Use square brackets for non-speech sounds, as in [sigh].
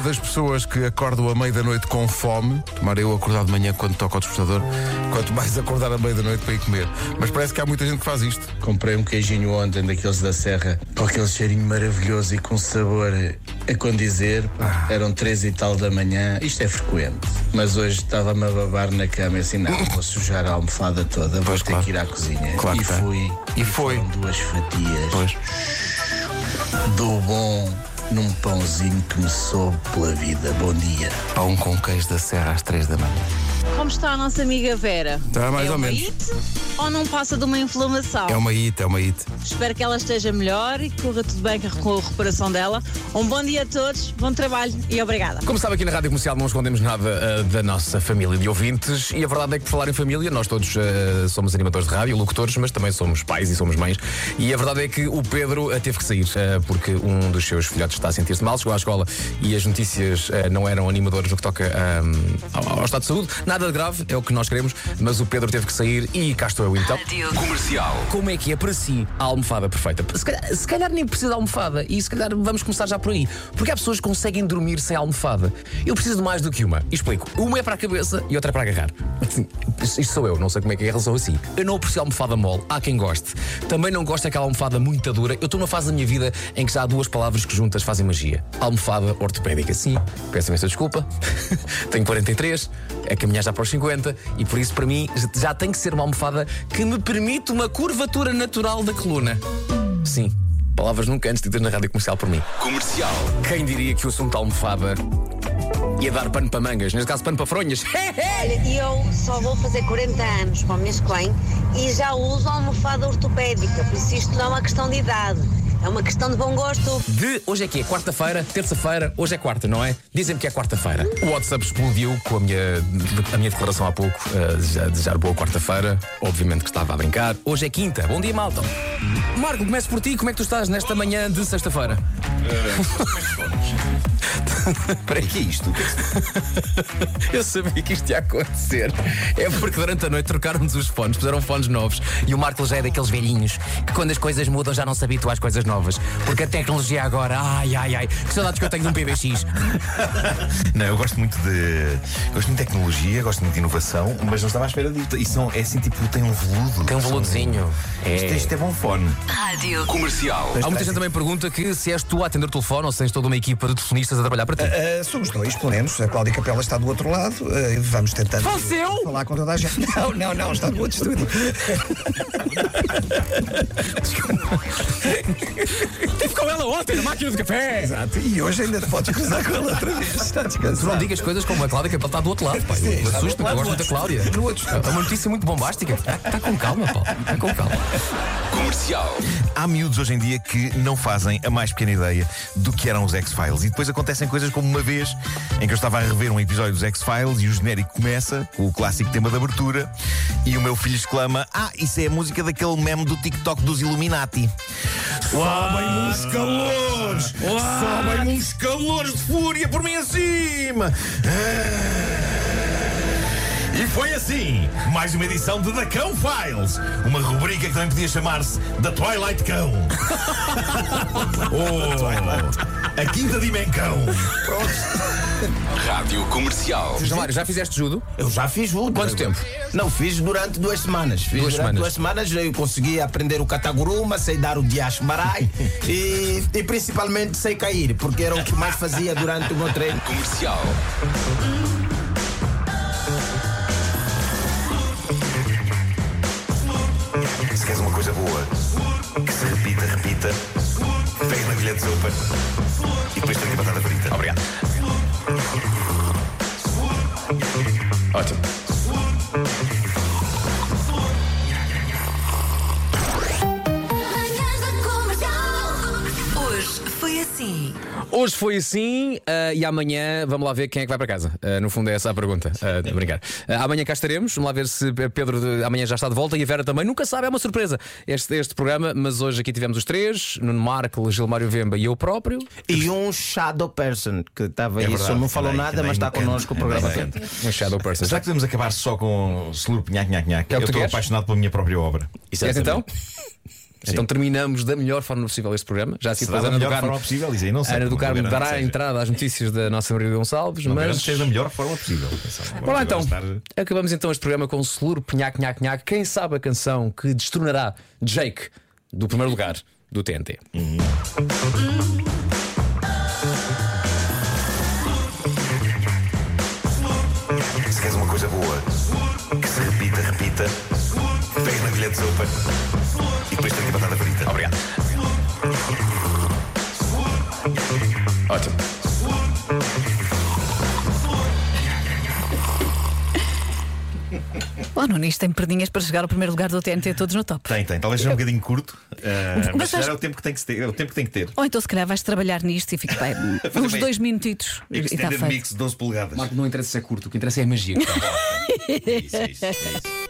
das pessoas que acordam à meia da noite com fome. Tomara eu acordar de manhã quando toca o despertador, quanto mais acordar à meia da noite para ir comer. Mas parece que há muita gente que faz isto. Comprei um queijinho ontem daqueles da Serra com aquele cheirinho maravilhoso e com sabor a condizer. Eram três e tal da manhã. Isto é frequente. Mas hoje estava-me a babar na cama e assim, não, vou sujar a almofada toda, vou Pois, ter claro. que ir à cozinha. Claro e tem. fui. E foi. Foram duas fatias Pois. do bom num pãozinho que me soube pela vida. Bom dia. Pão com queijo da serra às três da manhã. Como está a nossa amiga Vera? Está mais é ou uma menos. It ou não passa de uma inflamação? É uma hit, é uma hit. Espero que ela esteja melhor e que corra tudo bem com a recuperação dela. Um bom dia a todos, bom trabalho e obrigada. Como sabe, aqui na Rádio Comercial não escondemos nada ah, da nossa família de ouvintes e a verdade é que, por falar em família, nós todos ah, somos animadores de rádio, locutores, mas também somos pais e somos mães. E a verdade é que o Pedro ah, teve que sair porque um dos seus filhotes está a sentir-se mal, chegou à escola e as notícias não eram animadoras no que toca ao, ao estado de saúde. Nada de grave, é o que nós queremos, mas o Pedro teve que sair e cá estou eu então. Comercial. Como é que é para si a almofada perfeita? Se calhar, se calhar nem precisa de almofada e se calhar vamos começar já por aí. Porque há pessoas que conseguem dormir sem almofada. Eu preciso de mais do que uma. E explico. Uma é para a cabeça e outra é para agarrar. [laughs] Isto sou eu, não sei como é que é a relação assim. Eu não aprecio almofada mole. Há quem goste. Também não gosto daquela almofada muito dura. Eu estou numa fase da minha vida em que já há duas palavras que juntas fazem magia. Almofada ortopédica. Sim, peço imensa desculpa. [laughs] Tenho 43, é caminhar já para os 50 e por isso para mim já tem que ser uma almofada que me permite uma curvatura natural da coluna. Sim, palavras nunca antes ditas na rádio comercial por mim. Comercial. Quem diria que o assunto da almofada ia dar pano para mangas, neste caso pano para fronhas? [laughs] Olha, eu só vou fazer 40 anos para o mês que vem e já uso almofada ortopédica, por isso isto não é uma questão de idade, é uma questão de bom gosto. De hoje é que é quarta-feira, terça-feira, hoje é quarta, não é? Dizem-me que é quarta-feira. O WhatsApp explodiu com a minha, a minha declaração há pouco, a desejar, desejar boa quarta-feira. Obviamente que estava a brincar. Hoje é quinta. Bom dia, malta. Marco, começo por ti. Como é que tu estás nesta manhã de sexta-feira? [laughs] Para que é isto? Eu sabia que isto ia acontecer. É porque durante a noite trocaram-nos os fones, puseram fones novos e o Marco já é daqueles velhinhos que quando as coisas mudam já não se habitua às coisas novas. Porque a tecnologia agora, ai, ai, ai, que saudades que eu tenho de um PBX. [laughs] Não, eu gosto muito de. Gosto muito de tecnologia, gosto muito de inovação, mas não estava à espera disto. Isso não, é assim, tipo, tem um veludo. Tem um veludozinho. Isto, É. isto é bom fone. Comercial. Há muita gente também que pergunta que se és tu a atender o telefone ou se tens toda uma equipa de telefonistas a trabalhar para ti. Uh, somos dois, pelo menos. A Cláudia Capela está do outro lado. Uh, vamos tentando Faleceu? falar com toda a gente. Não, não, não, está no outro estúdio. [laughs] [laughs] [laughs] Tive com ela ontem na máquina de café. Exato. E hoje ainda te podes cruzar com ela outra vez. Está Tu não descansado. digas coisas como a Cláudia que ela está do outro lado, pai. Sim, do Assusta-me, eu outro gosto muito da Cláudia. lado. No outro É uma notícia muito bombástica. Está com calma, Paulo. Está com calma. Comercial. Há miúdos hoje em dia que não fazem a mais pequena ideia do que eram os X-Files. E depois acontecem coisas como uma vez em que eu estava a rever um episódio dos X-Files e o genérico começa com o clássico tema de abertura e o meu filho exclama: Ah, isso é a música daquele meme do TikTok dos Illuminati. Sobem uns calores! Sobem uns calores de fúria por mim acima! E foi assim, mais uma edição de The Cão Files, uma rubrica que também podia chamar-se The Twilight Cão. [laughs] oh, a quinta dimensão. Rádio Comercial. João Mário, já fizeste judo? Eu já fiz tudo. Quanto tempo? Não, fiz durante duas semanas. Fiz Duas durante semanas. duas semanas eu consegui aprender o cataguruma, sei dar o diashmarai [laughs] e, e principalmente sei cair, porque era o que mais fazia durante o meu treino. Comercial. Se queres uma coisa boa, que se repita, repita, pega na colher de sopa Hoje foi assim ah, e amanhã vamos lá ver quem é que vai para casa. Ah, no fundo é essa a pergunta. A brincar. Amanhã cá estaremos. Vamos lá ver se Pedro de- amanhã já está de volta e a Vera também. Nunca sabe, é uma surpresa este, este programa. Mas hoje aqui tivemos os três: Nuno Marco, Gilmário Vemba e eu próprio. E um shadow person que estava É aí, verdade, só não falou nada, mas está connosco o programa. Um Shadow Person. Será que podemos acabar só com slurp, nhac, nhac, nhac? É eu estou apaixonado pela minha própria obra. Queres então? [laughs] Então terminamos da melhor forma possível este programa. Já se Será faz da melhor Carmo. forma possível, isso aí não sei. Ana do Carmo dará a entrada às notícias da nossa Maria Gonçalves, Não mas. seja da melhor forma possível. lá então, Estar- acabamos então este programa com o Celuro Pinhac Nhac Nhac. Quem sabe a canção que destronará Jake do primeiro lugar do TNT? Se queres uma coisa boa, que se repita, repita, pega na colher de sopa e depois tem a batata frita. Obrigado. Ótimo. O Nuno, isto tem perdinhas para chegar ao primeiro lugar do TNT todos no top. Tem, tem. Talvez seja um bocadinho curto, eh, Mas mas vais- é o tempo que tem que ter. É o tempo que tem que ter. Ou então se calhar vais trabalhar nisto e fica bem. [laughs] Uns bem. dois minutitos e está feito. mix 12 polegadas. Marco, não interessa se é curto, o que interessa é a magia. [laughs] Isso, isso, isso.